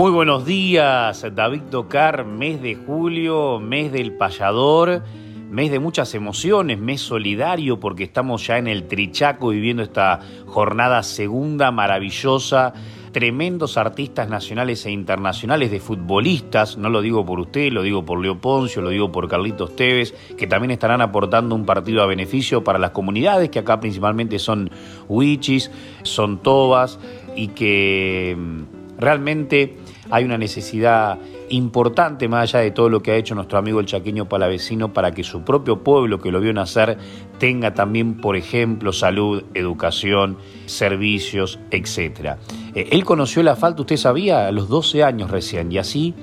Muy buenos días, David Tocar, mes de julio, mes del payador, mes de muchas emociones, mes solidario porque estamos ya en el Trichaco viviendo esta jornada segunda maravillosa, tremendos artistas nacionales e internacionales de futbolistas, no lo digo por usted, lo digo por Leo Poncio, lo digo por Carlitos Tevez, que también estarán aportando un partido a beneficio para las comunidades, que acá principalmente son huichis, son tobas y que Realmente hay una necesidad importante, más allá de todo lo que ha hecho nuestro amigo el chaqueño palavecino, para que su propio pueblo que lo vio nacer tenga también, por ejemplo, salud, educación, servicios, etc. Eh, él conoció la falta, usted sabía, a los 12 años recién, y así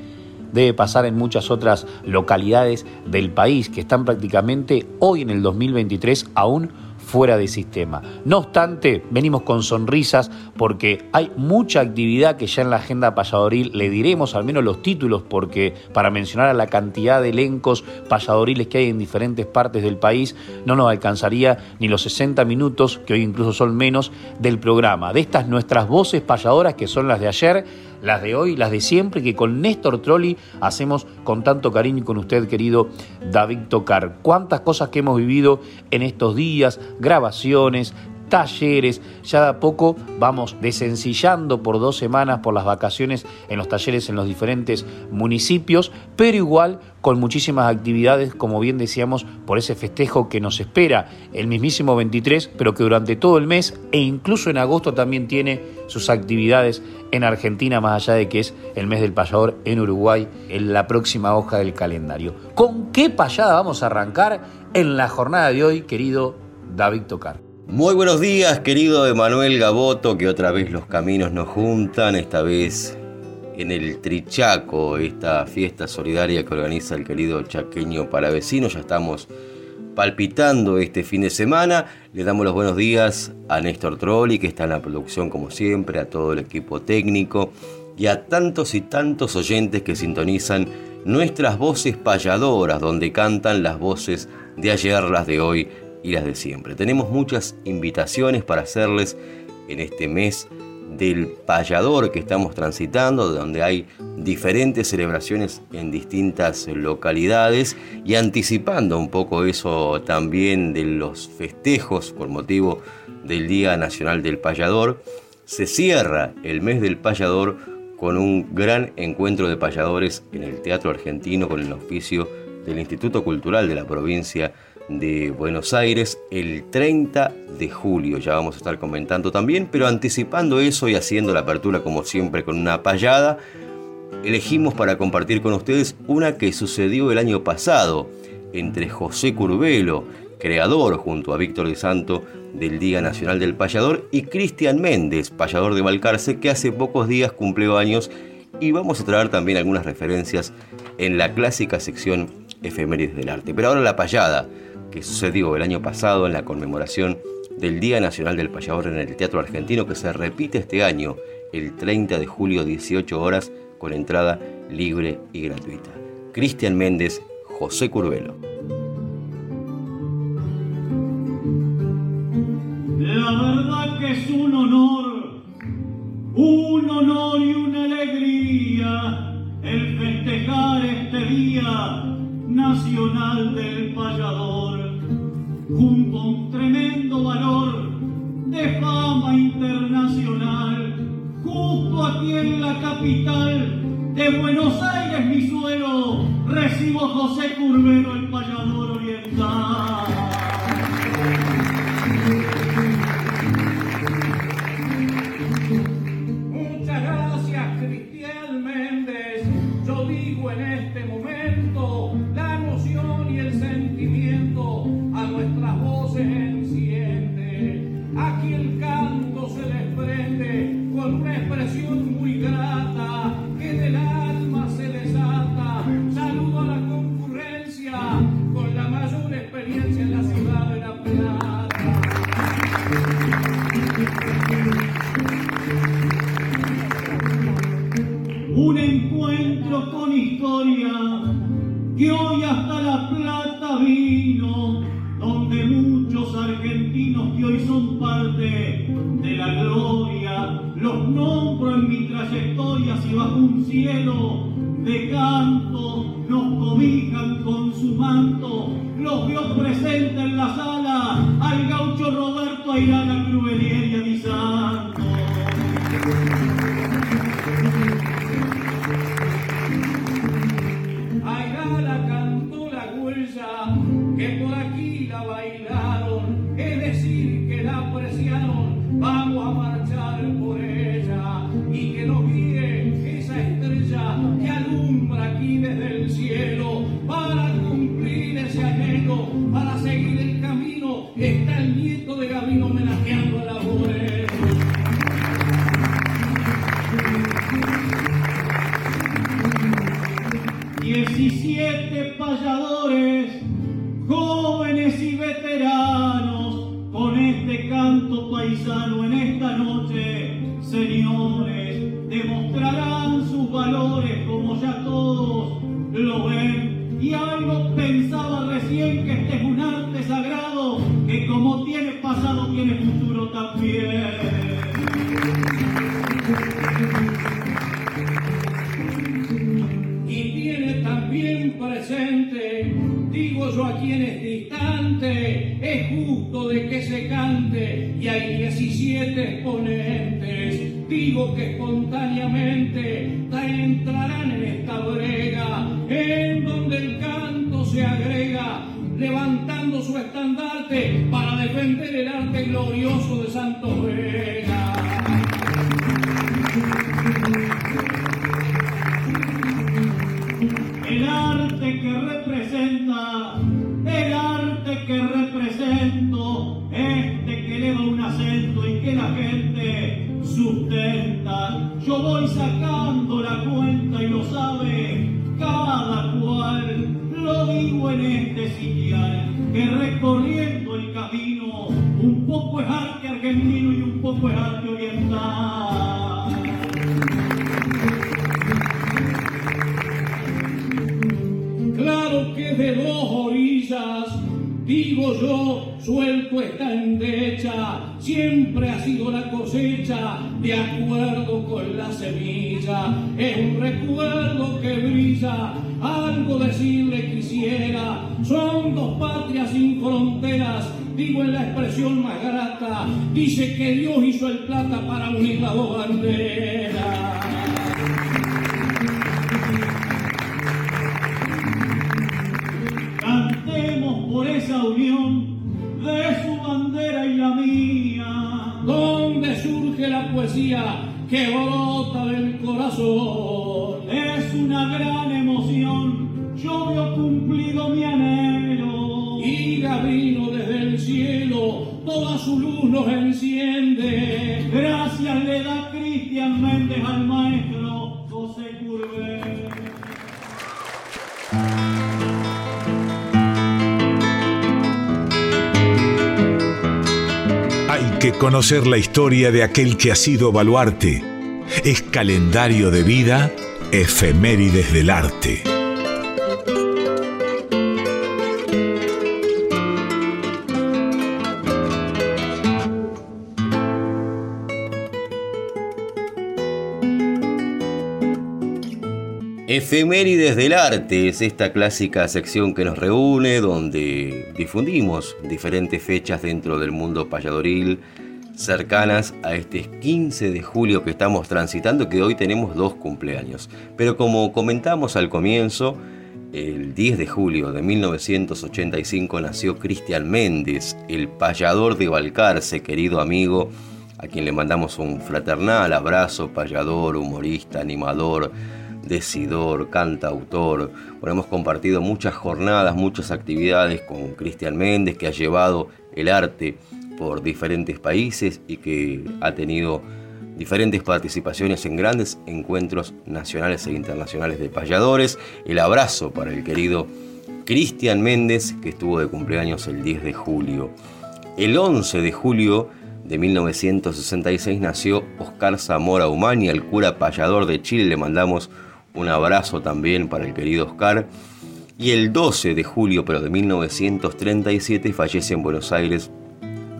debe pasar en muchas otras localidades del país que están prácticamente hoy en el 2023 aún fuera de sistema. No obstante, venimos con sonrisas porque hay mucha actividad que ya en la agenda payadoril le diremos al menos los títulos porque para mencionar a la cantidad de elencos payadoriles que hay en diferentes partes del país no nos alcanzaría ni los 60 minutos, que hoy incluso son menos, del programa. De estas nuestras voces payadoras que son las de ayer, las de hoy, las de siempre, que con Néstor Trolli hacemos con tanto cariño y con usted, querido David Tocar. Cuántas cosas que hemos vivido en estos días, grabaciones, talleres. Ya de a poco vamos desencillando por dos semanas por las vacaciones en los talleres en los diferentes municipios, pero igual con muchísimas actividades, como bien decíamos, por ese festejo que nos espera el mismísimo 23, pero que durante todo el mes e incluso en agosto también tiene sus actividades en Argentina, más allá de que es el mes del payador en Uruguay, en la próxima hoja del calendario. ¿Con qué payada vamos a arrancar en la jornada de hoy, querido David Tocar? Muy buenos días, querido Emanuel Gaboto, que otra vez los caminos nos juntan, esta vez en el Trichaco, esta fiesta solidaria que organiza el querido chaqueño para vecinos. Ya estamos palpitando este fin de semana. Le damos los buenos días a Néstor Trolli, que está en la producción como siempre, a todo el equipo técnico y a tantos y tantos oyentes que sintonizan nuestras voces payadoras, donde cantan las voces de ayer, las de hoy y las de siempre. Tenemos muchas invitaciones para hacerles en este mes del payador que estamos transitando, donde hay diferentes celebraciones en distintas localidades y anticipando un poco eso también de los festejos por motivo del Día Nacional del Payador, se cierra el mes del payador con un gran encuentro de payadores en el Teatro Argentino con el auspicio del Instituto Cultural de la provincia de Buenos Aires el 30 de julio. Ya vamos a estar comentando también, pero anticipando eso y haciendo la apertura como siempre con una payada, elegimos para compartir con ustedes una que sucedió el año pasado entre José Curvelo, creador junto a Víctor de Santo del Día Nacional del Payador, y Cristian Méndez, payador de Balcarce, que hace pocos días cumplió años y vamos a traer también algunas referencias en la clásica sección efemérides del arte. Pero ahora la payada que sucedió el año pasado en la conmemoración del Día Nacional del Payador en el Teatro Argentino que se repite este año, el 30 de julio, 18 horas, con entrada libre y gratuita. Cristian Méndez, José Curvelo. La verdad que es un honor, un honor y una alegría el festejar este Día nacional del payador, junto a un tremendo valor de fama internacional, justo aquí en la capital de Buenos Aires, mi suelo, recibo José Curbero, el payador oriental. en este momento la emoción y el sentimiento a nuestras voces enciende. Aquí el canto se les prende con una expresión muy grata. pensaba recién que este es un arte sagrado que como tiene pasado tiene futuro también. Y tiene también presente, digo yo a quien es este distante, es justo de que se cante y hay 17 exponentes, digo que espontáneamente entrarán en esta breve esa unión de su bandera y la mía, donde surge la poesía que brota del corazón. Es una gran emoción, yo veo cumplido mi anhelo. Y Gabino desde el cielo, toda su luz nos enciende. Conocer la historia de aquel que ha sido baluarte es calendario de vida, efemérides del arte. Efemérides del arte es esta clásica sección que nos reúne, donde difundimos diferentes fechas dentro del mundo payadoril cercanas a este 15 de julio que estamos transitando, que hoy tenemos dos cumpleaños. Pero como comentamos al comienzo, el 10 de julio de 1985 nació Cristian Méndez, el payador de Balcarce, querido amigo, a quien le mandamos un fraternal abrazo, payador, humorista, animador, decidor, cantautor. Bueno, hemos compartido muchas jornadas, muchas actividades con Cristian Méndez, que ha llevado el arte por diferentes países y que ha tenido diferentes participaciones en grandes encuentros nacionales e internacionales de payadores. El abrazo para el querido Cristian Méndez, que estuvo de cumpleaños el 10 de julio. El 11 de julio de 1966 nació Oscar Zamora Humani, el cura payador de Chile. Le mandamos un abrazo también para el querido Oscar. Y el 12 de julio, pero de 1937, fallece en Buenos Aires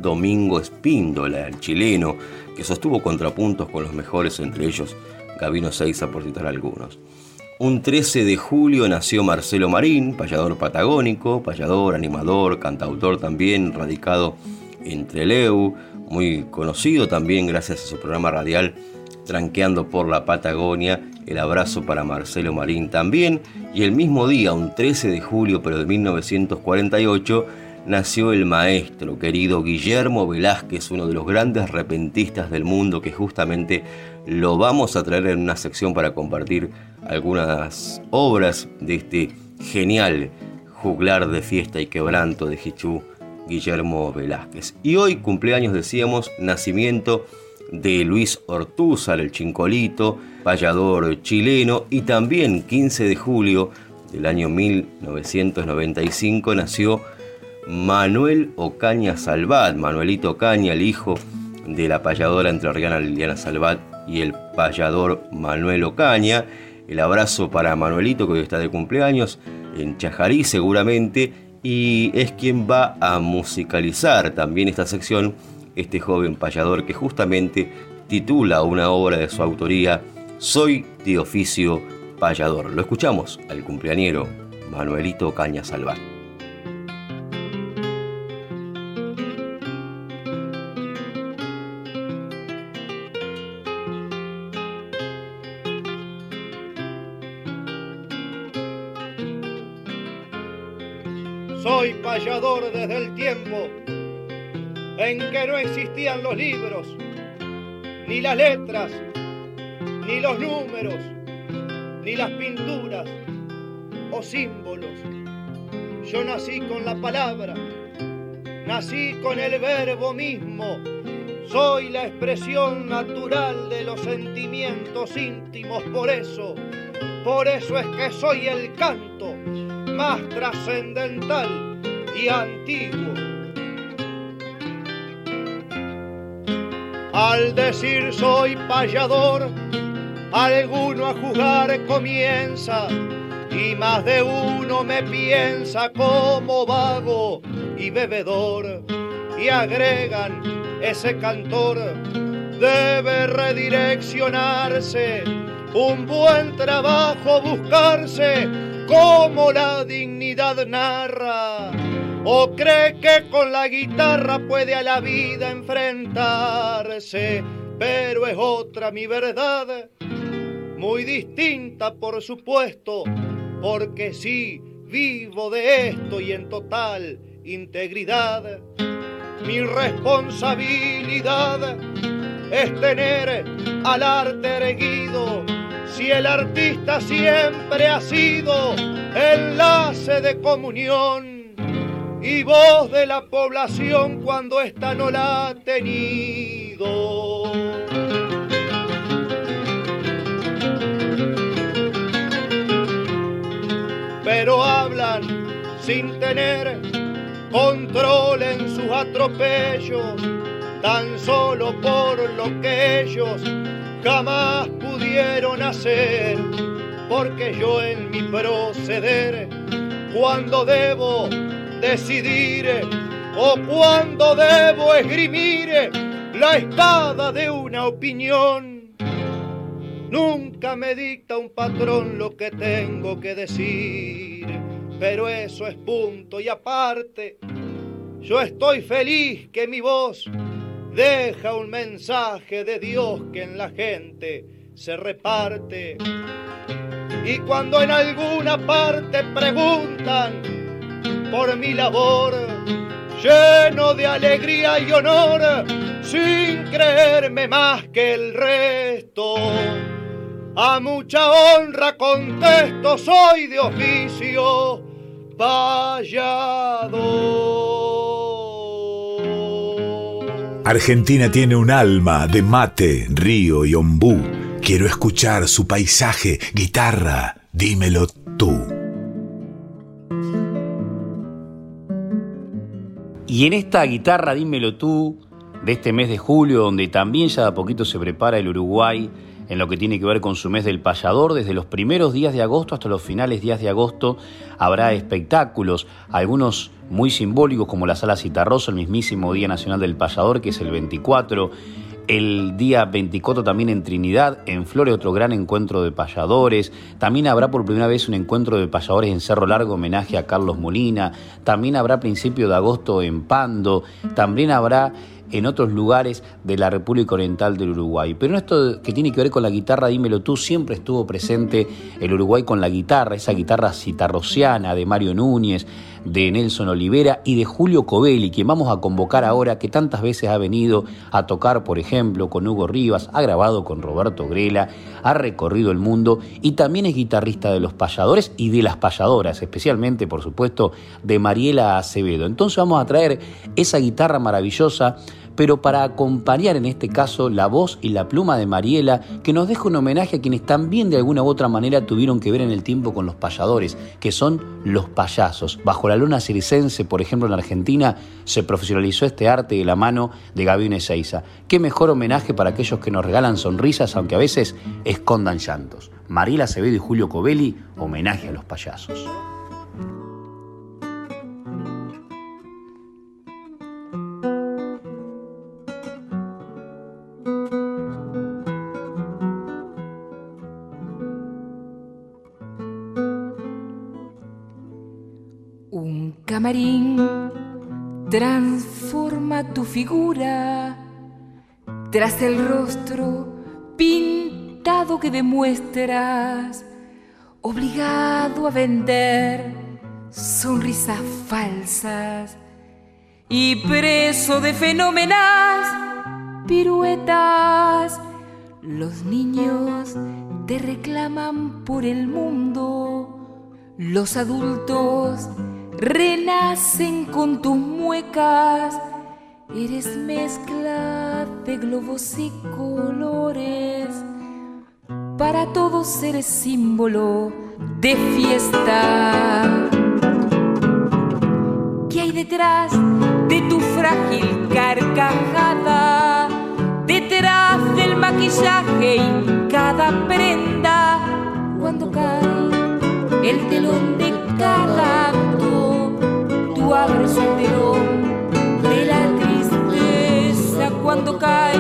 Domingo Espíndola, el chileno, que sostuvo contrapuntos con los mejores, entre ellos Gabino Seiza, por citar algunos. Un 13 de julio nació Marcelo Marín, payador patagónico, payador, animador, cantautor también, radicado en Treleu, muy conocido también gracias a su programa radial Tranqueando por la Patagonia. El abrazo para Marcelo Marín también. Y el mismo día, un 13 de julio, pero de 1948, nació el maestro querido Guillermo Velázquez, uno de los grandes repentistas del mundo, que justamente lo vamos a traer en una sección para compartir algunas obras de este genial juglar de fiesta y quebranto de Hichú, Guillermo Velázquez. Y hoy cumpleaños decíamos, nacimiento de Luis Ortúzar, el chincolito, payador chileno, y también 15 de julio del año 1995 nació Manuel Ocaña Salvat, Manuelito Ocaña, el hijo de la payadora entrerriana Liliana Salvat y el payador Manuel Ocaña. El abrazo para Manuelito que hoy está de cumpleaños en Chajarí seguramente y es quien va a musicalizar también esta sección, este joven payador que justamente titula una obra de su autoría, Soy de oficio payador. Lo escuchamos al cumpleañero Manuelito Ocaña Salvat. Soy payador desde el tiempo en que no existían los libros, ni las letras, ni los números, ni las pinturas o símbolos. Yo nací con la palabra, nací con el verbo mismo. Soy la expresión natural de los sentimientos íntimos, por eso, por eso es que soy el canto más trascendental y antiguo. Al decir soy payador, alguno a jugar comienza y más de uno me piensa como vago y bebedor y agregan ese cantor debe redireccionarse un buen trabajo buscarse como la dignidad narra. O cree que con la guitarra puede a la vida enfrentarse, pero es otra mi verdad, muy distinta por supuesto, porque sí vivo de esto y en total integridad. Mi responsabilidad es tener al arte erguido si el artista siempre ha sido enlace de comunión y voz de la población cuando ésta no la ha tenido. Pero hablan sin tener control en sus atropellos, tan solo por lo que ellos jamás pudieron hacer, porque yo en mi proceder, cuando debo decidir o cuando debo esgrimir la espada de una opinión, nunca me dicta un patrón lo que tengo que decir, pero eso es punto y aparte. Yo estoy feliz que mi voz deja un mensaje de Dios que en la gente se reparte. Y cuando en alguna parte preguntan por mi labor, lleno de alegría y honor, sin creerme más que el resto. A mucha honra contesto, soy de oficio payador. Argentina tiene un alma de mate, río y ombú. Quiero escuchar su paisaje, guitarra, dímelo tú. Y en esta guitarra, dímelo tú, de este mes de julio, donde también ya de a poquito se prepara el Uruguay en lo que tiene que ver con su mes del payador, desde los primeros días de agosto hasta los finales días de agosto habrá espectáculos, algunos muy simbólicos como la Sala Citarrosa, el mismísimo Día Nacional del Payador, que es el 24, el día 24 también en Trinidad, en Flores, otro gran encuentro de payadores. También habrá por primera vez un encuentro de payadores en Cerro Largo, homenaje a Carlos Molina. También habrá principio de agosto en Pando. También habrá en otros lugares de la República Oriental del Uruguay. Pero esto que tiene que ver con la guitarra, dímelo tú, siempre estuvo presente el Uruguay con la guitarra, esa guitarra citarrociana de Mario Núñez, de Nelson Olivera y de Julio Covelli, quien vamos a convocar ahora, que tantas veces ha venido a tocar, por ejemplo, con Hugo Rivas, ha grabado con Roberto Grela, ha recorrido el mundo y también es guitarrista de los payadores y de las payadoras, especialmente, por supuesto, de Mariela Acevedo. Entonces vamos a traer esa guitarra maravillosa pero para acompañar en este caso la voz y la pluma de Mariela, que nos deja un homenaje a quienes también de alguna u otra manera tuvieron que ver en el tiempo con los payadores, que son los payasos. Bajo la luna ciricense, por ejemplo, en Argentina, se profesionalizó este arte de la mano de Gabriel Ezeiza. Qué mejor homenaje para aquellos que nos regalan sonrisas, aunque a veces escondan llantos. Mariela Acevedo y Julio Covelli, homenaje a los payasos. Transforma tu figura tras el rostro pintado que demuestras, obligado a vender sonrisas falsas y preso de fenómenas piruetas. Los niños te reclaman por el mundo, los adultos renacen con tus muecas. Eres mezcla de globos y colores. Para todos eres símbolo de fiesta. ¿Qué hay detrás de tu frágil carcajada? Detrás del maquillaje y cada prenda. Cuando cae el telón de cada el telón de la tristeza cuando cae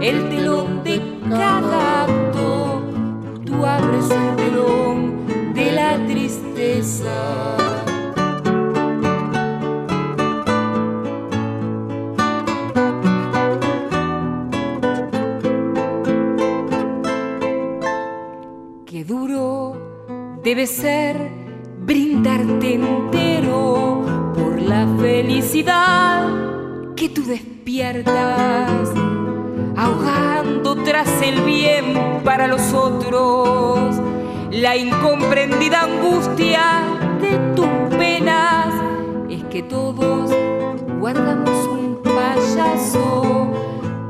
el telón de cada acto. El telón de la tristeza. Qué duro debe ser brindarte entero la felicidad que tú despiertas, ahogando tras el bien para los otros, la incomprendida angustia de tus penas, es que todos guardamos un payaso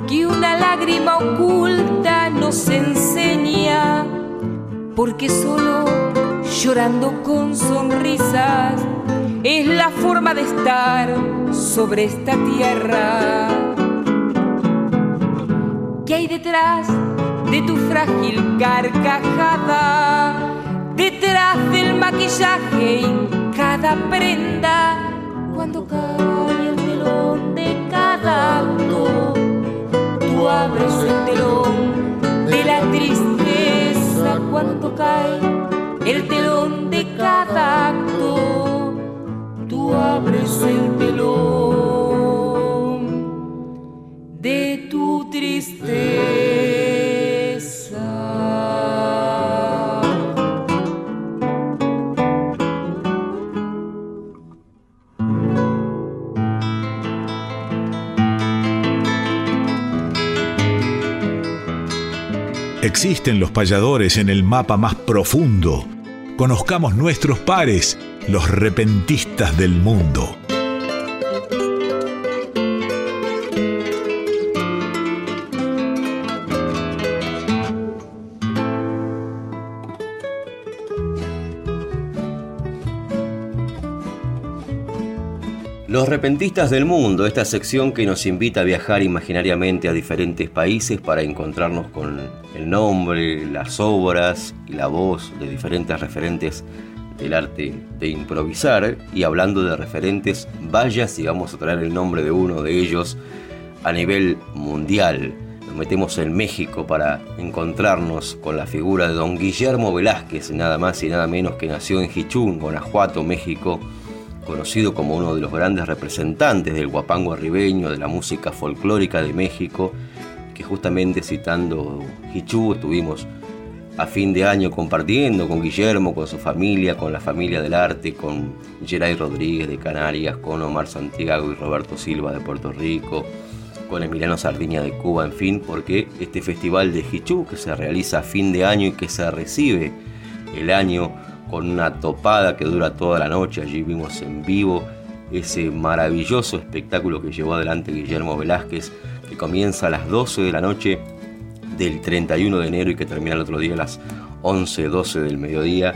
que una lágrima oculta nos enseña, porque solo llorando con sonrisas es la forma de estar sobre esta tierra. ¿Qué hay detrás de tu frágil carcajada? Detrás del maquillaje y cada prenda, cuando cae el telón de cada acto, tú abres el telón de la tristeza cuando cae el telón de cada acto tú abres el telón de tu tristeza. Existen los payadores en el mapa más profundo Conozcamos nuestros pares, los repentistas del mundo. Los repentistas del mundo, esta sección que nos invita a viajar imaginariamente a diferentes países para encontrarnos con el nombre, las obras y la voz de diferentes referentes del arte de improvisar. Y hablando de referentes, vaya si vamos a traer el nombre de uno de ellos a nivel mundial. Nos metemos en México para encontrarnos con la figura de don Guillermo Velázquez, nada más y nada menos que nació en Hichún, Guanajuato, México conocido como uno de los grandes representantes del guapango arribeño, de la música folclórica de México, que justamente citando Hichú estuvimos a fin de año compartiendo con Guillermo, con su familia, con la familia del arte, con Geray Rodríguez de Canarias, con Omar Santiago y Roberto Silva de Puerto Rico, con Emiliano Sardiña de Cuba, en fin, porque este festival de Hichú que se realiza a fin de año y que se recibe el año con una topada que dura toda la noche. Allí vimos en vivo ese maravilloso espectáculo que llevó adelante Guillermo Velázquez, que comienza a las 12 de la noche del 31 de enero y que termina el otro día a las 11, 12 del mediodía,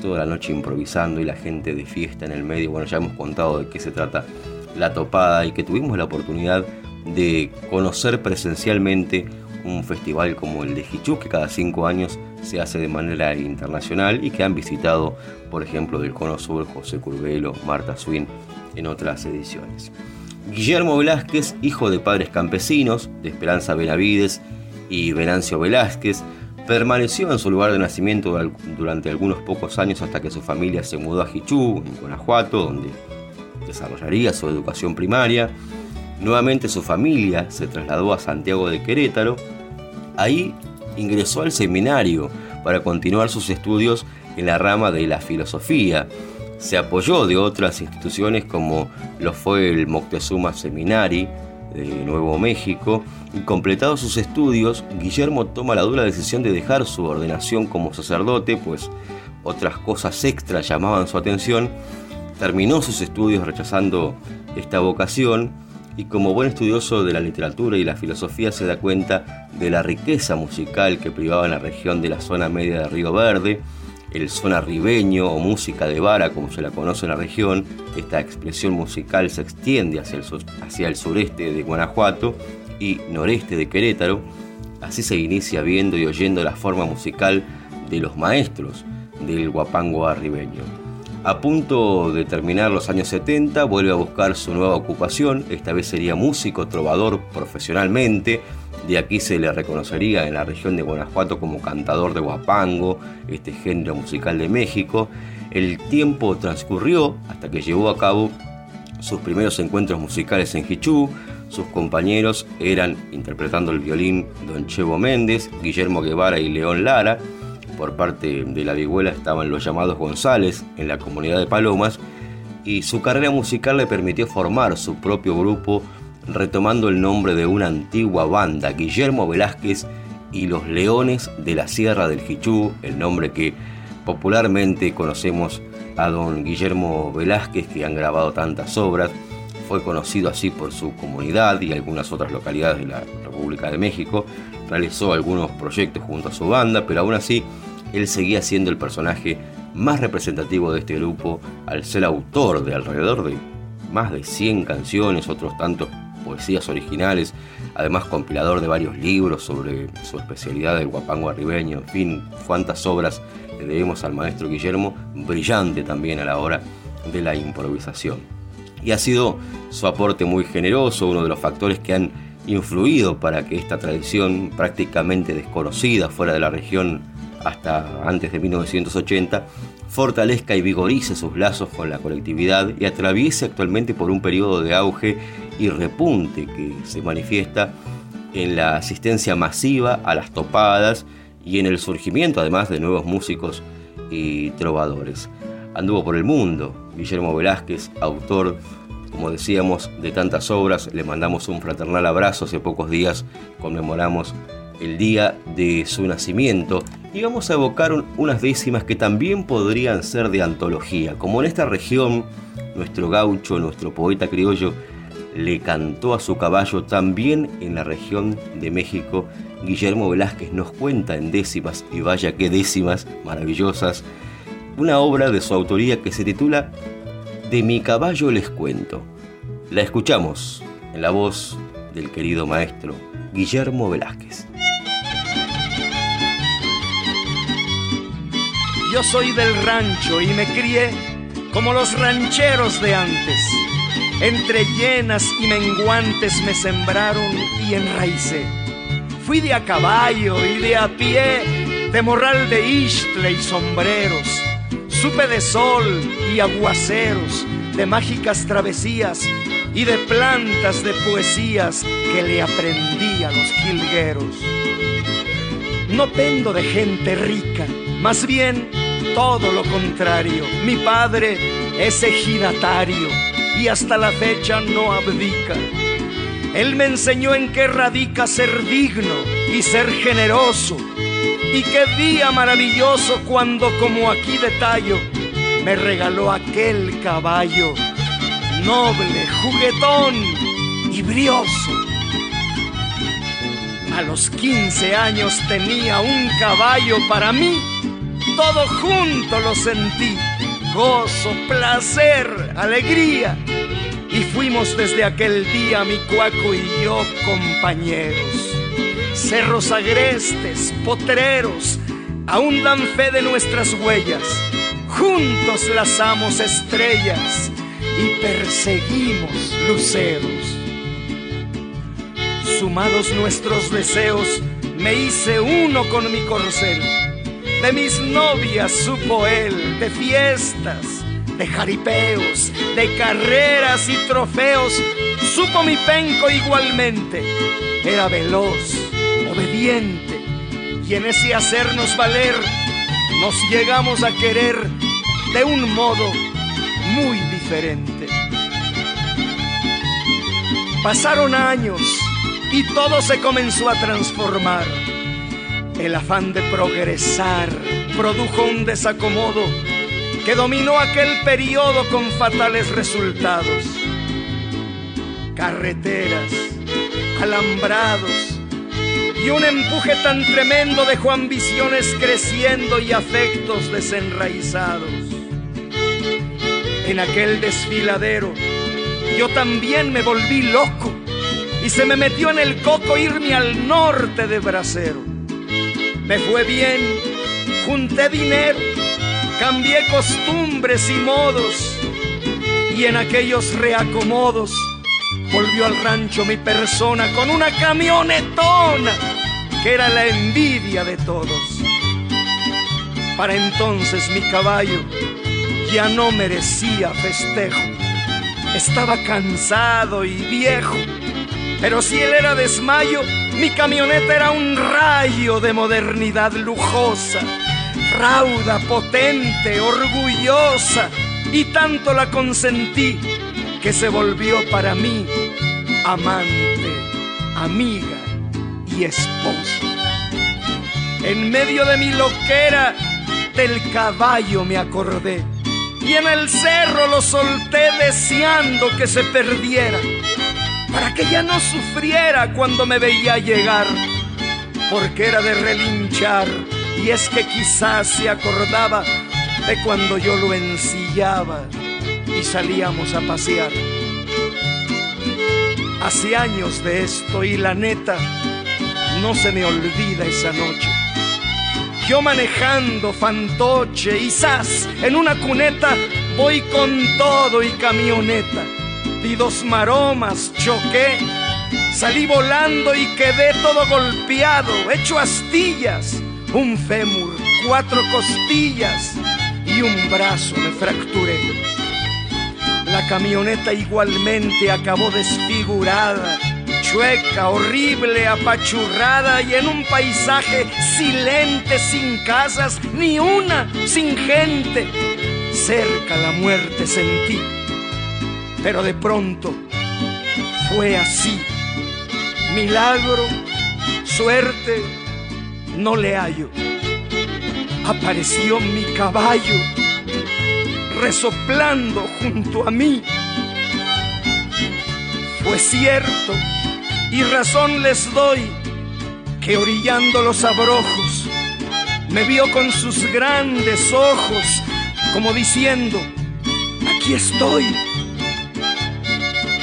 toda la noche improvisando y la gente de fiesta en el medio. Bueno, ya hemos contado de qué se trata la topada y que tuvimos la oportunidad de conocer presencialmente un festival como el de Hichú, que cada cinco años se hace de manera internacional y que han visitado, por ejemplo, del Cono Sur, José Curbelo, Marta Swin, en otras ediciones. Guillermo Velázquez, hijo de padres campesinos, de Esperanza Benavides y Venancio Velázquez, permaneció en su lugar de nacimiento durante algunos pocos años hasta que su familia se mudó a Hichú, en Guanajuato, donde desarrollaría su educación primaria. Nuevamente su familia se trasladó a Santiago de Querétaro. Ahí ingresó al seminario para continuar sus estudios en la rama de la filosofía. Se apoyó de otras instituciones como lo fue el Moctezuma Seminari de Nuevo México y completados sus estudios, Guillermo toma la dura decisión de dejar su ordenación como sacerdote, pues otras cosas extras llamaban su atención. Terminó sus estudios rechazando esta vocación y como buen estudioso de la literatura y la filosofía se da cuenta de la riqueza musical que privaba la región de la zona media de Río Verde, el zona ribeño o música de vara como se la conoce en la región, esta expresión musical se extiende hacia el, hacia el sureste de Guanajuato y noreste de Querétaro, así se inicia viendo y oyendo la forma musical de los maestros del guapango arribeño. A punto de terminar los años 70, vuelve a buscar su nueva ocupación, esta vez sería músico, trovador profesionalmente, de aquí se le reconocería en la región de Guanajuato como cantador de guapango, este género musical de México. El tiempo transcurrió hasta que llevó a cabo sus primeros encuentros musicales en Hichú. Sus compañeros eran, interpretando el violín, Don Chevo Méndez, Guillermo Guevara y León Lara por parte de la vihuela estaban los llamados González en la comunidad de Palomas y su carrera musical le permitió formar su propio grupo retomando el nombre de una antigua banda, Guillermo Velázquez y los Leones de la Sierra del Jichú, el nombre que popularmente conocemos a don Guillermo Velázquez, que han grabado tantas obras, fue conocido así por su comunidad y algunas otras localidades de la República de México, realizó algunos proyectos junto a su banda, pero aún así él seguía siendo el personaje más representativo de este grupo al ser autor de alrededor de más de 100 canciones, otros tantos poesías originales, además compilador de varios libros sobre su especialidad del guapango arribeño, en fin, cuántas obras le debemos al maestro Guillermo, brillante también a la hora de la improvisación. Y ha sido su aporte muy generoso, uno de los factores que han influido para que esta tradición prácticamente desconocida fuera de la región hasta antes de 1980 fortalezca y vigorice sus lazos con la colectividad y atraviese actualmente por un periodo de auge y repunte que se manifiesta en la asistencia masiva a las topadas y en el surgimiento además de nuevos músicos y trovadores. Anduvo por el mundo, Guillermo Velázquez, autor como decíamos, de tantas obras. Le mandamos un fraternal abrazo. Hace pocos días conmemoramos el día de su nacimiento y vamos a evocar unas décimas que también podrían ser de antología. Como en esta región, nuestro gaucho, nuestro poeta criollo, le cantó a su caballo también en la región de México. Guillermo Velázquez nos cuenta en décimas, y vaya qué décimas maravillosas, una obra de su autoría que se titula De mi caballo les cuento. La escuchamos en la voz del querido maestro Guillermo Velázquez. Yo soy del rancho y me crié como los rancheros de antes. Entre llenas y menguantes me sembraron y enraicé. Fui de a caballo y de a pie, de morral de istle y sombreros. Supe de sol y aguaceros, de mágicas travesías y de plantas de poesías que le aprendí a los jilgueros. No pendo de gente rica, más bien todo lo contrario. Mi padre es ejidatario y hasta la fecha no abdica. Él me enseñó en qué radica ser digno y ser generoso. Y qué día maravilloso cuando, como aquí detallo, me regaló aquel caballo noble, juguetón y brioso. A los 15 años tenía un caballo para mí, todo junto lo sentí, gozo, placer, alegría. Y fuimos desde aquel día mi cuaco y yo compañeros. Cerros agrestes, potreros, aún dan fe de nuestras huellas. Juntos lazamos estrellas y perseguimos luceros. Sumados nuestros deseos, me hice uno con mi corcel. De mis novias supo él, de fiestas, de jaripeos, de carreras y trofeos, supo mi penco igualmente. Era veloz, obediente, y en ese hacernos valer, nos llegamos a querer de un modo muy diferente. Pasaron años y todo se comenzó a transformar. El afán de progresar produjo un desacomodo que dominó aquel periodo con fatales resultados. Carreteras, alambrados y un empuje tan tremendo dejó ambiciones creciendo y afectos desenraizados en aquel desfiladero, yo también me volví loco y se me metió en el coco irme al norte de Bracero. Me fue bien, junté dinero, cambié costumbres y modos y en aquellos reacomodos volvió al rancho mi persona con una camionetona que era la envidia de todos. Para entonces mi caballo ya no merecía festejo. Estaba cansado y viejo, pero si él era desmayo, mi camioneta era un rayo de modernidad lujosa, rauda, potente, orgullosa, y tanto la consentí que se volvió para mí amante, amiga y esposa. En medio de mi loquera, del caballo me acordé y en el cerro lo solté deseando que se perdiera, para que ya no sufriera cuando me veía llegar, porque era de relinchar y es que quizás se acordaba de cuando yo lo ensillaba y salíamos a pasear. Hace años de esto y la neta, no se me olvida esa noche yo manejando fantoche y sas en una cuneta, voy con todo y camioneta. Di dos maromas, choqué, salí volando y quedé todo golpeado, hecho astillas, un fémur, cuatro costillas y un brazo me fracturé. La camioneta igualmente acabó desfigurada chueca, horrible, apachurrada y en un paisaje silente, sin casas, ni una, sin gente. Cerca la muerte sentí, pero de pronto fue así. Milagro, Suerte no le hallo. Apareció mi caballo resoplando junto a mí. Fue cierto y razón les doy que orillando los abrojos me vio con sus grandes ojos como diciendo, aquí estoy.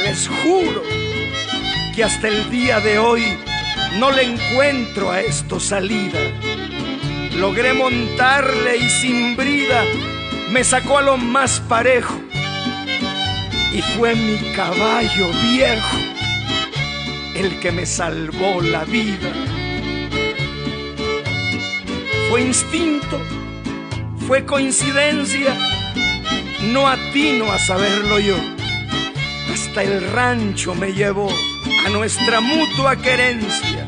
Les juro que hasta el día de hoy no le encuentro a esto salida. Logré montarle y sin brida me sacó a lo más parejo y fue mi caballo viejo el que me salvó la vida. Fue instinto, fue coincidencia, no atino a saberlo yo. Hasta el rancho me llevó a nuestra mutua querencia.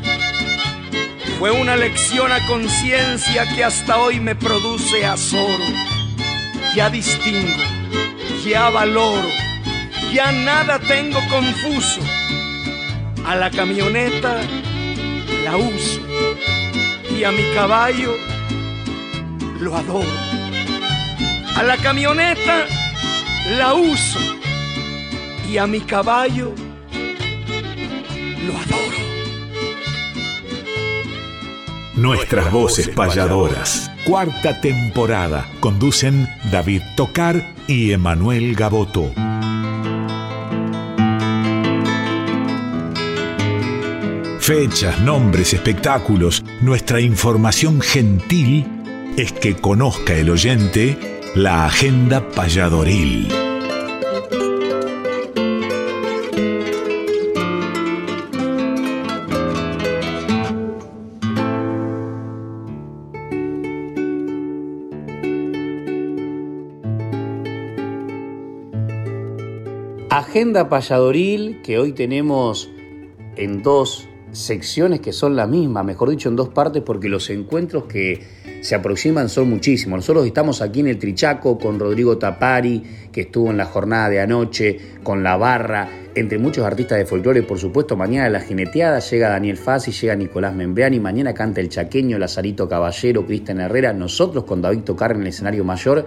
Fue una lección a conciencia que hasta hoy me produce azoro. Ya distingo, ya valoro, ya nada tengo confuso. A la camioneta la uso y a mi caballo lo adoro. A la camioneta la uso y a mi caballo lo adoro. Nuestras voces payadoras. Cuarta temporada. Conducen David Tocar y Emanuel Gaboto. Fechas, nombres, espectáculos. Nuestra información gentil es que conozca el oyente la agenda payadoril. Agenda payadoril que hoy tenemos en dos secciones que son la misma, mejor dicho en dos partes porque los encuentros que se aproximan son muchísimos. Nosotros estamos aquí en el Trichaco con Rodrigo Tapari, que estuvo en la jornada de anoche, con La Barra, entre muchos artistas de folclore, por supuesto. Mañana la jineteada llega Daniel Fassi, llega Nicolás Membreani, mañana canta el Chaqueño, Lazarito Caballero, Cristian Herrera, nosotros con David Tocar en el escenario mayor.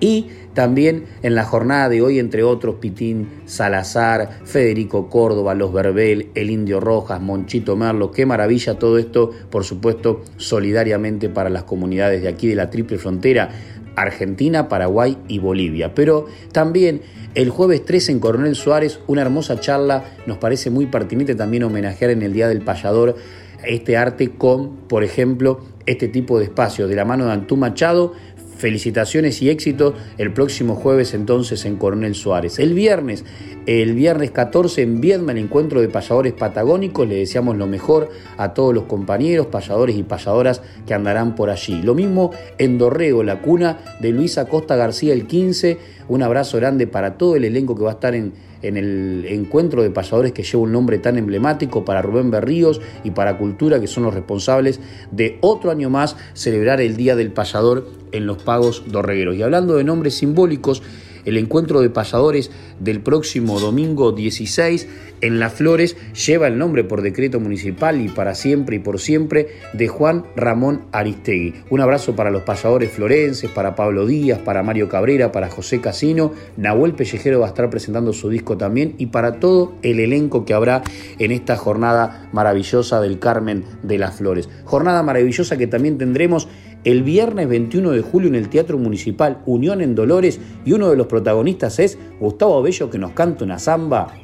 Y también en la jornada de hoy, entre otros, Pitín Salazar, Federico Córdoba, Los Verbel, El Indio Rojas, Monchito Merlo, qué maravilla todo esto, por supuesto, solidariamente para las comunidades de aquí de la Triple Frontera, Argentina, Paraguay y Bolivia. Pero también el jueves 13 en Coronel Suárez, una hermosa charla, nos parece muy pertinente también homenajear en el Día del Payador este arte con, por ejemplo, este tipo de espacios, de la mano de Antú Machado, Felicitaciones y éxito el próximo jueves entonces en Coronel Suárez. El viernes, el viernes 14 en Viedma, el encuentro de payadores patagónicos. Le deseamos lo mejor a todos los compañeros, payadores y payadoras que andarán por allí. Lo mismo en Dorrego, la cuna de Luisa Costa García el 15. Un abrazo grande para todo el elenco que va a estar en, en el encuentro de payadores que lleva un nombre tan emblemático para Rubén Berríos y para Cultura, que son los responsables de otro año más celebrar el Día del Payador en los pagos dorregueros. Y hablando de nombres simbólicos, el encuentro de payadores del próximo domingo 16 en Las Flores lleva el nombre por decreto municipal y para siempre y por siempre de Juan Ramón Aristegui. Un abrazo para los payadores florenses, para Pablo Díaz, para Mario Cabrera, para José Casino. Nahuel Pellejero va a estar presentando su disco también y para todo el elenco que habrá en esta jornada maravillosa del Carmen de las Flores. Jornada maravillosa que también tendremos el viernes 21 de julio en el Teatro Municipal Unión en Dolores y uno de los protagonistas es Gustavo Bello que nos canta una samba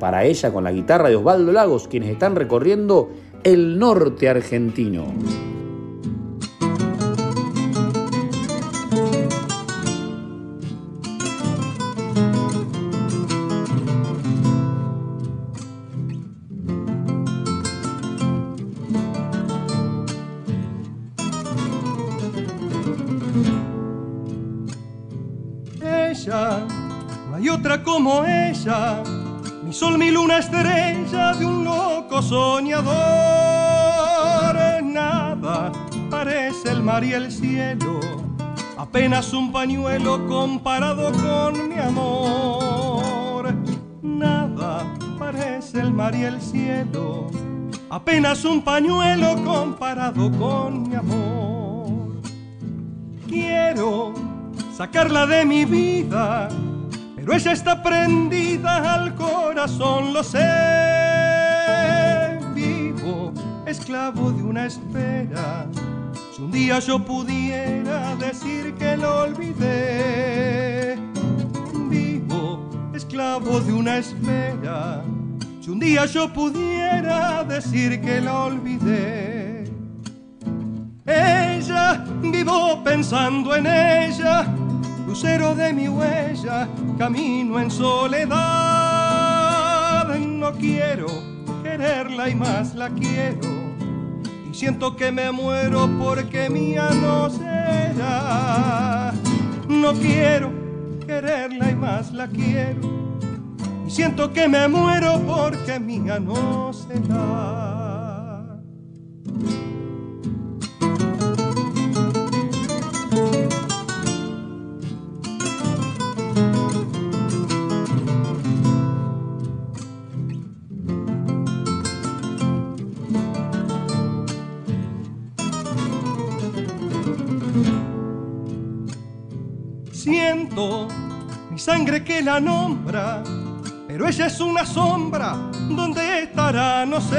para ella con la guitarra de Osvaldo Lagos, quienes están recorriendo el norte argentino. Mi sol, mi luna, estrella de un loco soñador. Nada parece el mar y el cielo, apenas un pañuelo comparado con mi amor. Nada parece el mar y el cielo, apenas un pañuelo comparado con mi amor. Quiero sacarla de mi vida, pero ella está prendida al corazón, lo sé. Vivo esclavo de una espera. Si un día yo pudiera decir que lo olvidé, vivo esclavo de una espera si un día yo pudiera decir que la olvidé, ella, vivo pensando en ella, lucero de mi huella, camino en soledad. No quiero quererla y más la quiero. Y siento que me muero porque mía no será. No quiero quererla y más la quiero y siento que me muero porque mía no será. Sangre que la nombra pero ella es una sombra, ¿dónde estará? No sé.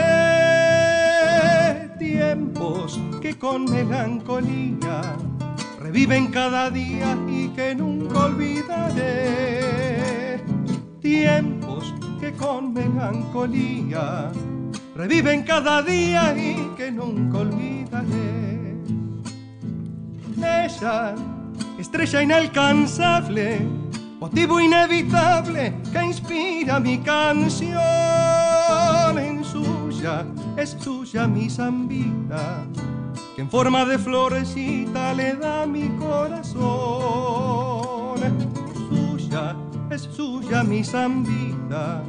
Tiempos que con melancolía reviven cada día y que nunca olvidaré. Tiempos que con melancolía reviven cada día y que nunca olvidaré. Ella, estrella inalcanzable, motivo inevitable que inspira mi canción. En suya es suya mi zambita, que en forma de florecita le da mi corazón. Suya es suya mi zambita,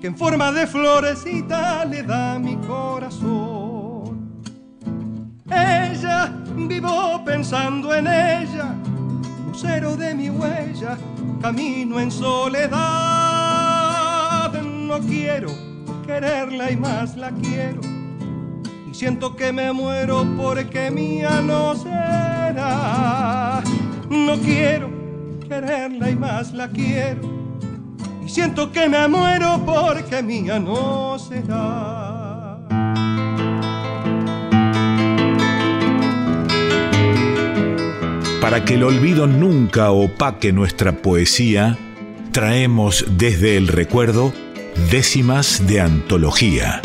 que en forma de florecita le da mi corazón. Ella, vivo pensando en ella, lucero de mi huella, camino en soledad. No quiero quererla y más la quiero. Y siento que me muero porque mía no será. No quiero quererla y más la quiero. Y siento que me muero porque mía no será. Para que el olvido nunca opaque nuestra poesía, traemos desde el recuerdo décimas de antología.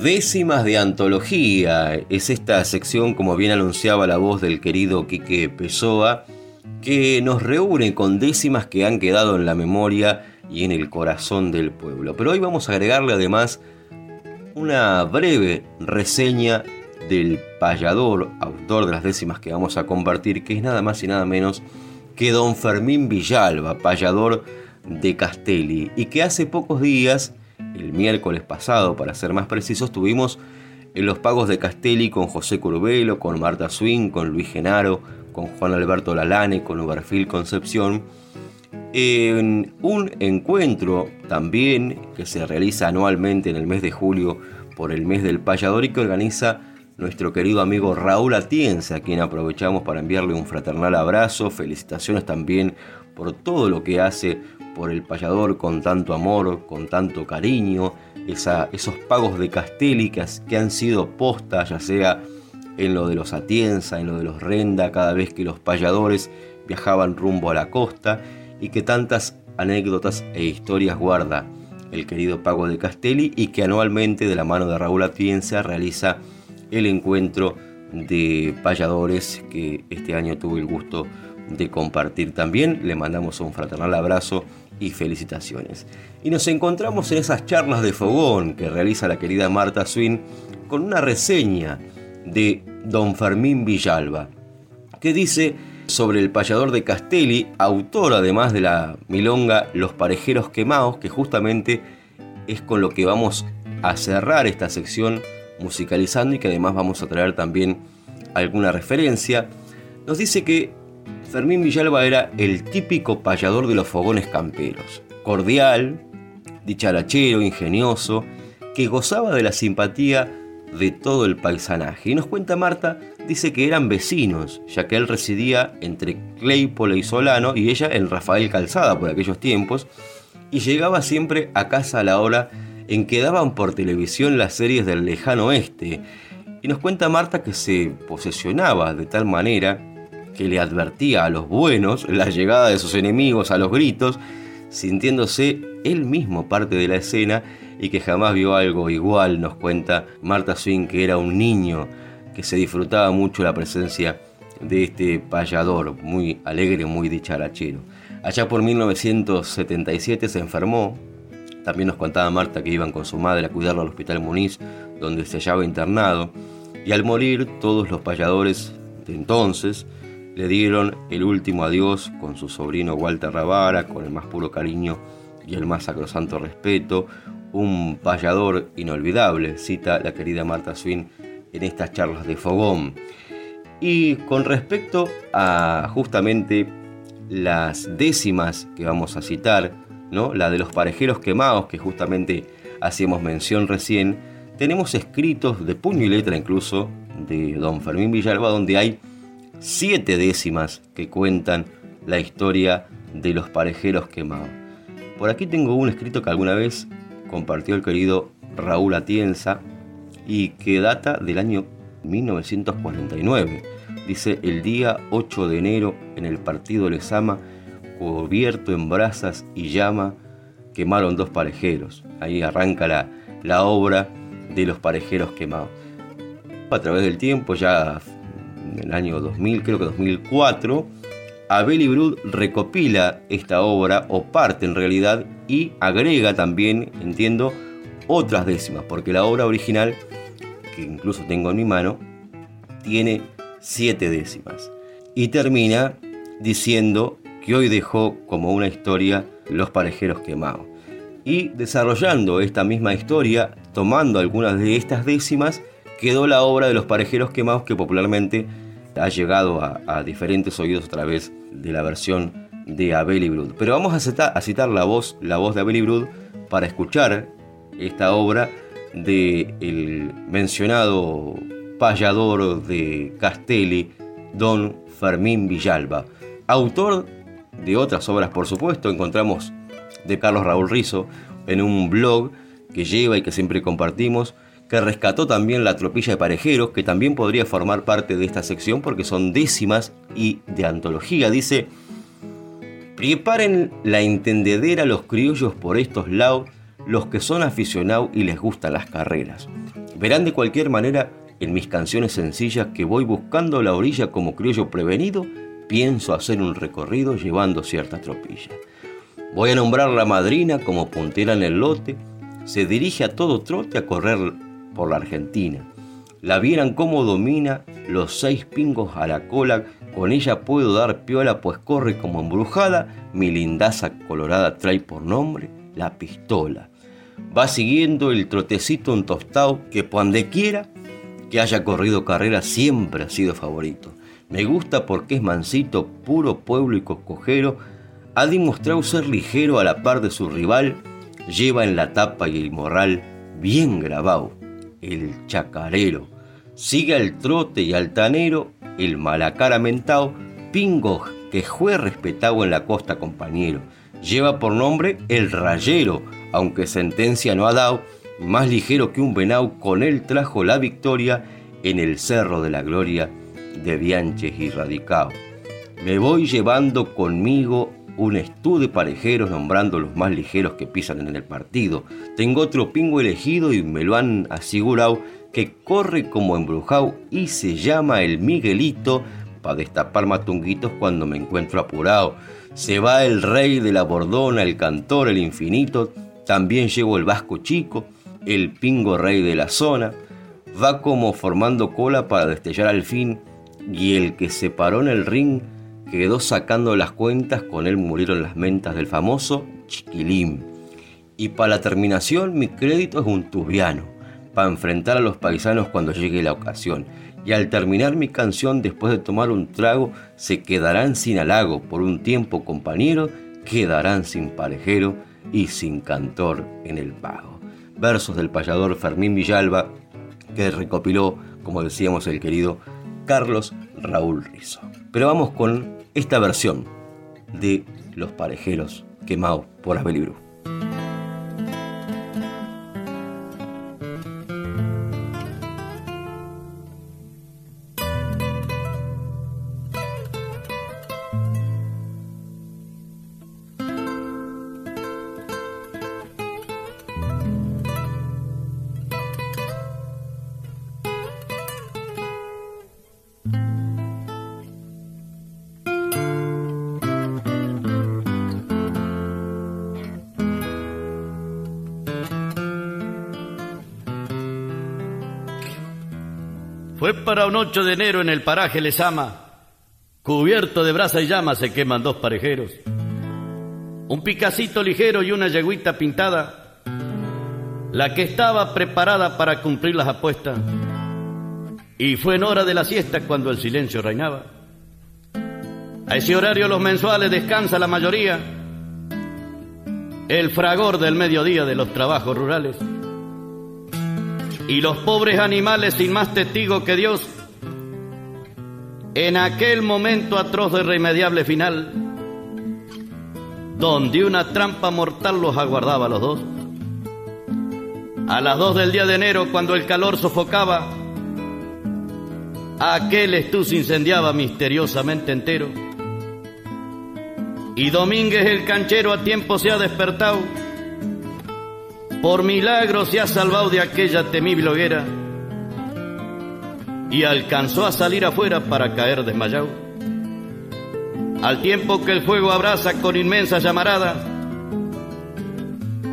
Décimas de antología es esta sección, como bien anunciaba la voz del querido Quique Pessoa, que nos reúne con décimas que han quedado en la memoria y en el corazón del pueblo. Pero hoy vamos a agregarle además una breve reseña del payador, autor de las décimas que vamos a compartir, que es nada más y nada menos que don Fermín Villalba, payador de Castelli, y que hace pocos días, el miércoles pasado para ser más precisos, tuvimos en los pagos de Castelli con José Curbelo, con Marta Swing, con Luis Genaro, con Juan Alberto Lalane, con Uberfil Concepción, en un encuentro también que se realiza anualmente en el mes de julio por el mes del payador y que organiza nuestro querido amigo Raúl Atienza, a quien aprovechamos para enviarle un fraternal abrazo, felicitaciones también por todo lo que hace por el payador con tanto amor, con tanto cariño, esos pagos de Castelli que han sido postas, ya sea en lo de los Atienza, en lo de los Renda, cada vez que los payadores viajaban rumbo a la costa y que tantas anécdotas e historias guarda el querido Pago de Castelli y que anualmente de la mano de Raúl Atienza realiza el encuentro de payadores que este año tuve el gusto de compartir también. Le mandamos un fraternal abrazo y felicitaciones. Y nos encontramos en esas charlas de fogón que realiza la querida Marta Swin con una reseña de don Fermín Villalba, que dice sobre el payador de Castelli, autor además de la milonga Los parejeros quemados, que justamente es con lo que vamos a cerrar esta sección musicalizando y que además vamos a traer también alguna referencia, nos dice que Fermín Villalba era el típico payador de los fogones camperos, cordial, dicharachero, ingenioso, que gozaba de la simpatía de todo el paisanaje. Y nos cuenta Marta, dice que eran vecinos, ya que él residía entre Claypole y Solano y ella en Rafael Calzada por aquellos tiempos, y llegaba siempre a casa a la hora en que daban por televisión las series del lejano oeste. Y nos cuenta Marta que se posesionaba de tal manera que le advertía a los buenos la llegada de sus enemigos a los gritos, sintiéndose él mismo parte de la escena y que jamás vio algo igual, nos cuenta Marta Swing, que era un niño que se disfrutaba mucho la presencia de este payador, muy alegre, muy dicharachero. Allá por 1977 se enfermó, también nos contaba Marta que iban con su madre a cuidarlo al Hospital Muniz, donde se hallaba internado, y al morir todos los payadores de entonces le dieron el último adiós con su sobrino Walter Ravara, con el más puro cariño y el más sacrosanto respeto, un payador inolvidable, cita la querida Marta Swin en estas charlas de fogón. Y con respecto a justamente las décimas que vamos a citar, ¿no? la de los parejeros quemados que justamente hacíamos mención recién, tenemos escritos de puño y letra incluso de don Fermín Villalba donde hay siete décimas que cuentan la historia de los parejeros quemados. Por aquí tengo un escrito que alguna vez compartió el querido Raúl Atienza y que data del año 1949. Dice, el día 8 de enero en el partido Lezama, cubierto en brasas y llama, quemaron dos parejeros. Ahí arranca la, la obra de los parejeros quemados. A través del tiempo, ya en el año 2000, creo que 2004, Abel Brud recopila esta obra, o parte en realidad, y agrega también, entiendo, otras décimas, porque la obra original, que incluso tengo en mi mano, tiene siete décimas. Y termina diciendo que hoy dejó como una historia los parejeros quemados. Y desarrollando esta misma historia, tomando algunas de estas décimas, quedó la obra de los parejeros quemados que popularmente ha llegado a, diferentes oídos a través de la versión de Abel Brud. Pero vamos a citar, la, voz, la voz de Abel Brud para escuchar esta obra del el mencionado payador de Castelli, don Fermín Villalba. Autor de otras obras, por supuesto, encontramos de Carlos Raúl Rizo en un blog que lleva y que siempre compartimos, que rescató también la tropilla de parejeros, que también podría formar parte de esta sección porque son décimas y de antología. Dice, preparen la entendedera los criollos por estos lados, los que son aficionados y les gustan las carreras. Verán de cualquier manera en mis canciones sencillas que voy buscando la orilla como criollo prevenido, pienso hacer un recorrido llevando cierta tropilla. Voy a nombrar la madrina como puntera en el lote, se dirige a todo trote a correr por la Argentina. La vieran cómo domina los seis pingos a la cola, con ella puedo dar piola pues corre como embrujada, mi lindaza colorada trae por nombre la pistola. Va siguiendo el trotecito un tostado que cuando quiera que haya corrido carrera siempre ha sido favorito. Me gusta porque es mansito, puro pueblo y coscojero, ha demostrado ser ligero a la par de su rival, lleva en la tapa y el morral bien grabado el chacarero. Sigue al trote y altanero, el malacara mentao, pingo que fue respetado en la costa compañero. Lleva por nombre el rayero, aunque sentencia no ha dado, más ligero que un venao, con él trajo la victoria en el cerro de la gloria de Bianches y Radicao. Me voy llevando conmigo un estú de parejeros nombrando los más ligeros que pisan en el partido. Tengo otro pingo elegido y me lo han asegurado que corre como embrujado y se llama el Miguelito para destapar matunguitos cuando me encuentro apurado. Se va el rey de la bordona, el cantor, el infinito, también llevo el vasco chico, el pingo rey de la zona, va como formando cola para destellar al fin, y el que se paró en el ring quedó sacando las cuentas, con él murieron las mentas del famoso Chiquilín. Y para la terminación mi crédito es un tubiano. para enfrentar a los paisanos cuando llegue la ocasión. Y al terminar mi canción, después de tomar un trago, se quedarán sin halago por un tiempo compañero, quedarán sin parejero y sin cantor en el pago. Versos del payador Fermín Villalba, que recopiló, como decíamos, el querido Carlos Raúl Rizo. Pero vamos con esta versión de Los Parejeros quemados por Asbelibru. Fue para un 8 de enero en el paraje Lesama, cubierto de brasa y llama se queman dos parejeros. Un picacito ligero y una yeguita pintada, la que estaba preparada para cumplir las apuestas. Y fue en hora de la siesta cuando el silencio reinaba. A ese horario los mensuales descansa la mayoría, el fragor del mediodía de los trabajos rurales y los pobres animales sin más testigo que Dios, en aquel momento atroz de irremediable final, donde una trampa mortal los aguardaba a los dos. A las dos del día de enero, cuando el calor sofocaba, aquel estú se incendiaba misteriosamente entero. Y Domínguez el canchero a tiempo se ha despertado por milagro se ha salvado de aquella temible hoguera y alcanzó a salir afuera para caer desmayado. Al tiempo que el fuego abraza con inmensa llamarada,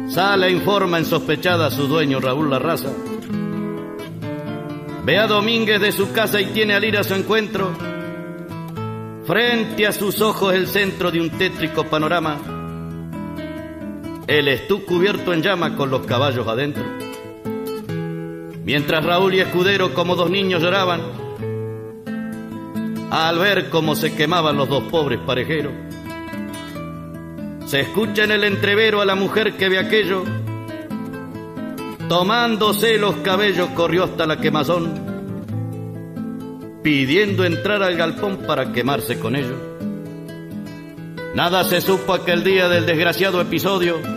sale en forma insospechada a su dueño Raúl Larraza. Ve a Domínguez de su casa y tiene al ir a su encuentro. Frente a sus ojos el centro de un tétrico panorama el estú cubierto en llama con los caballos adentro. Mientras Raúl y Escudero como dos niños lloraban al ver cómo se quemaban los dos pobres parejeros. Se escucha en el entrevero a la mujer que ve aquello, tomándose los cabellos corrió hasta la quemazón, pidiendo entrar al galpón para quemarse con ellos. Nada se supo aquel día del desgraciado episodio.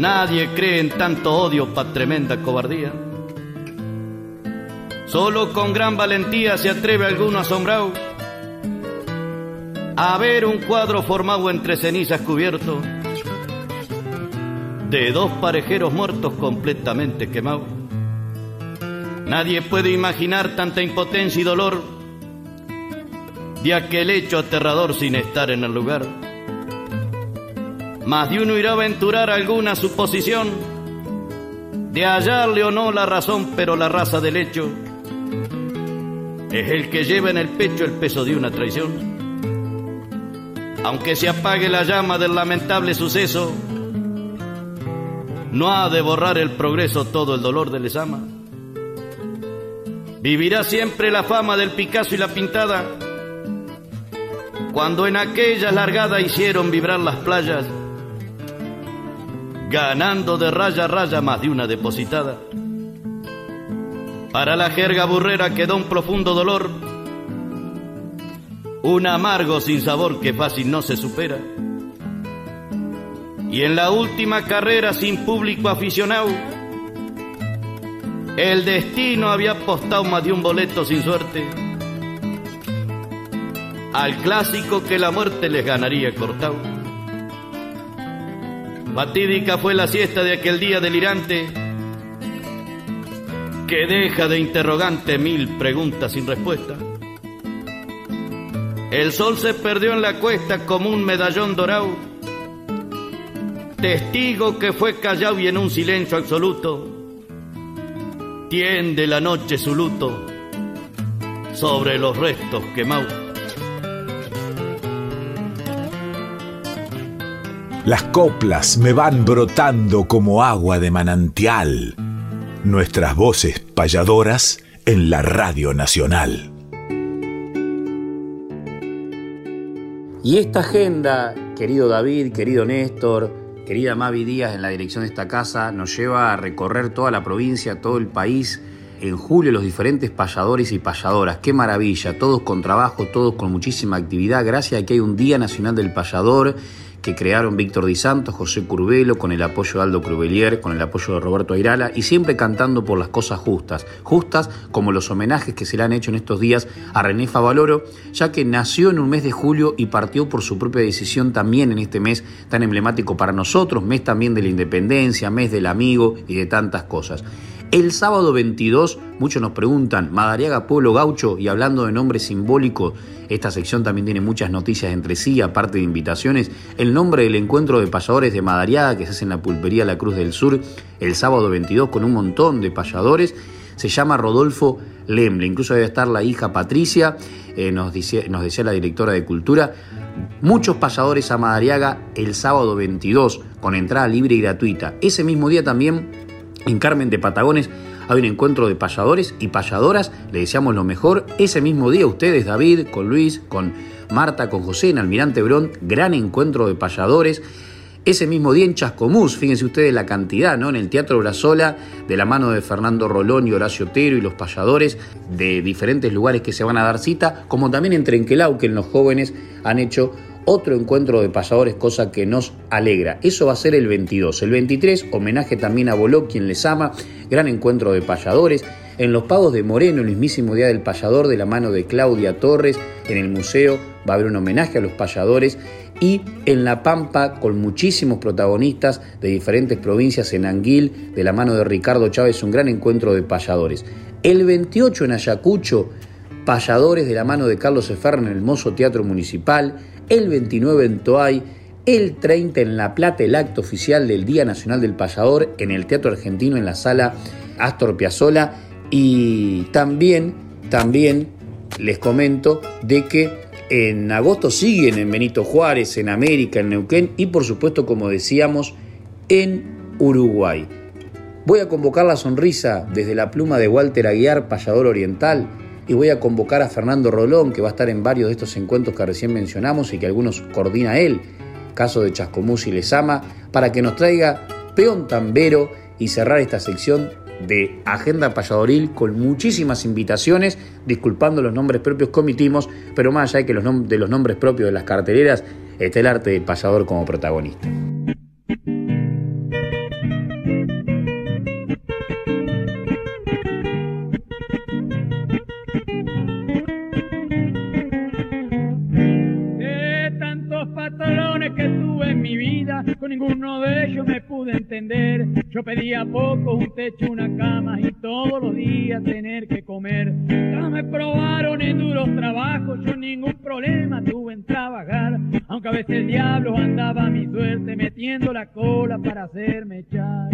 Nadie cree en tanto odio para tremenda cobardía. Solo con gran valentía se atreve alguno asombrado a ver un cuadro formado entre cenizas cubierto de dos parejeros muertos completamente quemados. Nadie puede imaginar tanta impotencia y dolor de aquel hecho aterrador sin estar en el lugar. Más de uno irá a aventurar alguna suposición de hallarle o no la razón, pero la raza del hecho es el que lleva en el pecho el peso de una traición. Aunque se apague la llama del lamentable suceso, no ha de borrar el progreso todo el dolor de Lesama. Vivirá siempre la fama del Picasso y la pintada cuando en aquella largada hicieron vibrar las playas, ganando de raya a raya más de una depositada. Para la jerga burrera quedó un profundo dolor, un amargo sin sabor que fácil no se supera. Y en la última carrera sin público aficionado, el destino había apostado más de un boleto sin suerte al clásico que la muerte les ganaría cortado. Fatídica fue la siesta de aquel día delirante que deja de interrogante mil preguntas sin respuesta. El sol se perdió en la cuesta como un medallón dorado, testigo que fue callado y en un silencio absoluto tiende la noche su luto sobre los restos quemados. Las coplas me van brotando como agua de manantial. Nuestras voces payadoras en la Radio Nacional. Y esta agenda, querido David, querido Néstor, querida Mavi Díaz en la dirección de esta casa, nos lleva a recorrer toda la provincia, todo el país. En julio los diferentes payadores y payadoras, qué maravilla, todos con trabajo, todos con muchísima actividad, gracias a que hay un Día Nacional del Payador que crearon Víctor Di Santos, José Curvelo, con el apoyo de Aldo Crubelier, con el apoyo de Roberto Airala, y siempre cantando por las cosas justas, justas como los homenajes que se le han hecho en estos días a René Favaloro, ya que nació en un mes de julio y partió por su propia decisión también en este mes tan emblemático para nosotros, mes también de la independencia, mes del amigo y de tantas cosas. El sábado 22, muchos nos preguntan, Madariaga Pueblo Gaucho, y hablando de nombre simbólico, esta sección también tiene muchas noticias entre sí, aparte de invitaciones. El nombre del encuentro de payadores de Madariaga, que se hace en la pulpería La Cruz del Sur, el sábado 22, con un montón de payadores, se llama Rodolfo Lemble. Incluso debe estar la hija Patricia, eh, nos, nos decía la directora de Cultura. Muchos payadores a Madariaga el sábado 22, con entrada libre y gratuita. Ese mismo día también en Carmen de Patagones hay un encuentro de payadores y payadoras. Le deseamos lo mejor. Ese mismo día ustedes, David, con Luis, con Marta, con José, en Almirante Brón, gran encuentro de payadores. Ese mismo día en Chascomús, fíjense ustedes la cantidad, ¿no? En el Teatro Brazola, de la mano de Fernando Rolón y Horacio Otero y los payadores de diferentes lugares que se van a dar cita, como también en Trenquelau, que en los jóvenes han hecho otro encuentro de payadores, cosa que nos alegra. Eso va a ser el 22. El 23, homenaje también a Boló, quien les ama, gran encuentro de payadores. En los pagos de Moreno, el mismísimo Día del Payador, de la mano de Claudia Torres, en el museo va a haber un homenaje a los payadores. Y en La Pampa, con muchísimos protagonistas de diferentes provincias, en Anguil, de la mano de Ricardo Chávez, un gran encuentro de payadores. El 28 en Ayacucho, payadores de la mano de Carlos Eferra en el Mozo Teatro Municipal el 29 en Toay, el 30 en La Plata, el acto oficial del Día Nacional del Payador en el Teatro Argentino en la sala Astor Piazzolla y también, también les comento de que en agosto siguen en Benito Juárez, en América, en Neuquén y por supuesto, como decíamos, en Uruguay. Voy a convocar la sonrisa desde la pluma de Walter Aguiar, payador oriental, y voy a convocar a Fernando Rolón, que va a estar en varios de estos encuentros que recién mencionamos y que algunos coordina él, caso de Chascomús y Lesama, para que nos traiga peón tambero y cerrar esta sección de Agenda Payadoril con muchísimas invitaciones, disculpando los nombres propios comitimos, pero más allá de que los de los nombres propios de las carteleras, está el arte del payador como protagonista. Ninguno de ellos me pude entender. Yo pedía poco, un techo, una cama y todos los días tener que comer. Ya me probaron en duros trabajos, yo ningún problema tuve en trabajar. Aunque a veces el diablo andaba a mi suerte metiendo la cola para hacerme echar.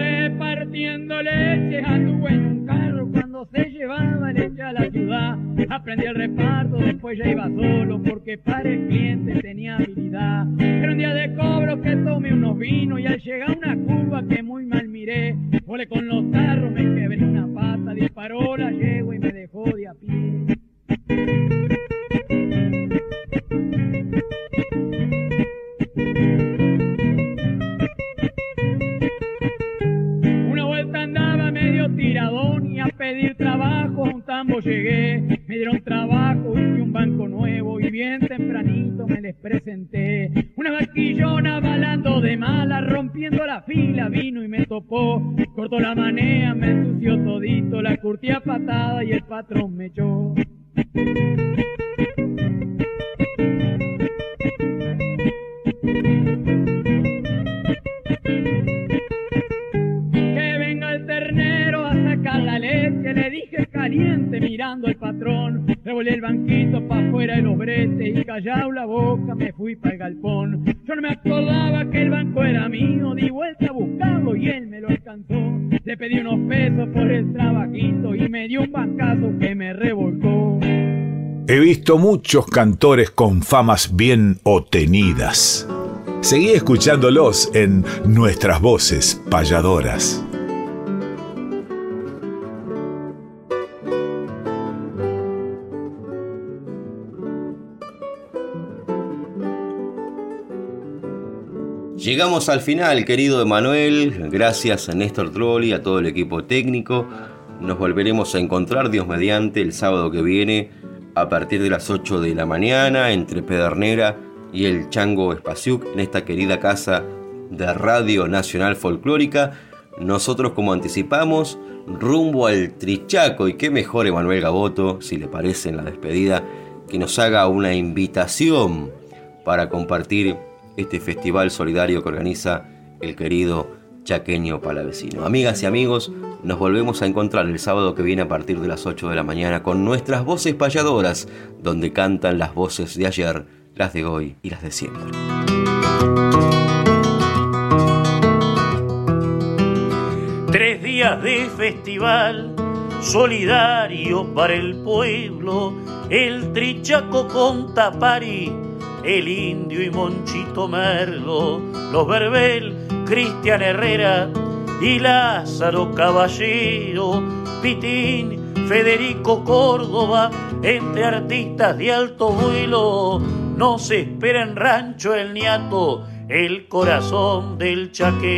Repartiendo leche a tu buen se llevaba leche a la ciudad. Aprendí el reparto, después ya iba solo porque para el cliente tenía habilidad. Era un día de cobro que tomé unos vinos y al llegar a una curva que muy mal miré, volé con los tarros, me quebré una pata, disparó la yegua y me dejó de a pie. Pedir trabajo, a un tambo llegué, me dieron trabajo, hice un banco nuevo y bien tempranito me les presenté. Una vaquillona balando de mala, rompiendo la fila, vino y me topó, cortó la manea, me ensució todito, la curtía patada y el patrón me echó. Le dije caliente mirando al patrón. Revolé el banquito pa' afuera de los bretes y callado la boca me fui para el galpón. Yo no me acordaba que el banco era mío, di vuelta a buscarlo y él me lo alcanzó. Le pedí unos pesos por el trabajito y me dio un bancazo que me revolcó. He visto muchos cantores con famas bien obtenidas. Seguí escuchándolos en nuestras voces payadoras. Llegamos al final, querido Emanuel. Gracias a Néstor Trolli, a todo el equipo técnico. Nos volveremos a encontrar, Dios mediante, el sábado que viene a partir de las 8 de la mañana entre Pedernera y el Chango Espaciuc en esta querida casa de Radio Nacional Folclórica. Nosotros, como anticipamos, rumbo al Trichaco. Y qué mejor, Emanuel Gaboto, si le parece en la despedida, que nos haga una invitación para compartir este festival solidario que organiza el querido chaqueño palavecino. Amigas y amigos, nos volvemos a encontrar el sábado que viene a partir de las 8 de la mañana con nuestras voces payadoras, donde cantan las voces de ayer, las de hoy y las de siempre. Tres días de festival solidario para el pueblo, el Trichaco con Tapari el indio y Monchito Merlo, los Verbel, Cristian Herrera y Lázaro Caballero, Pitín, Federico Córdoba, entre artistas de alto vuelo, no se espera en Rancho el Niato, el corazón del chaqueño.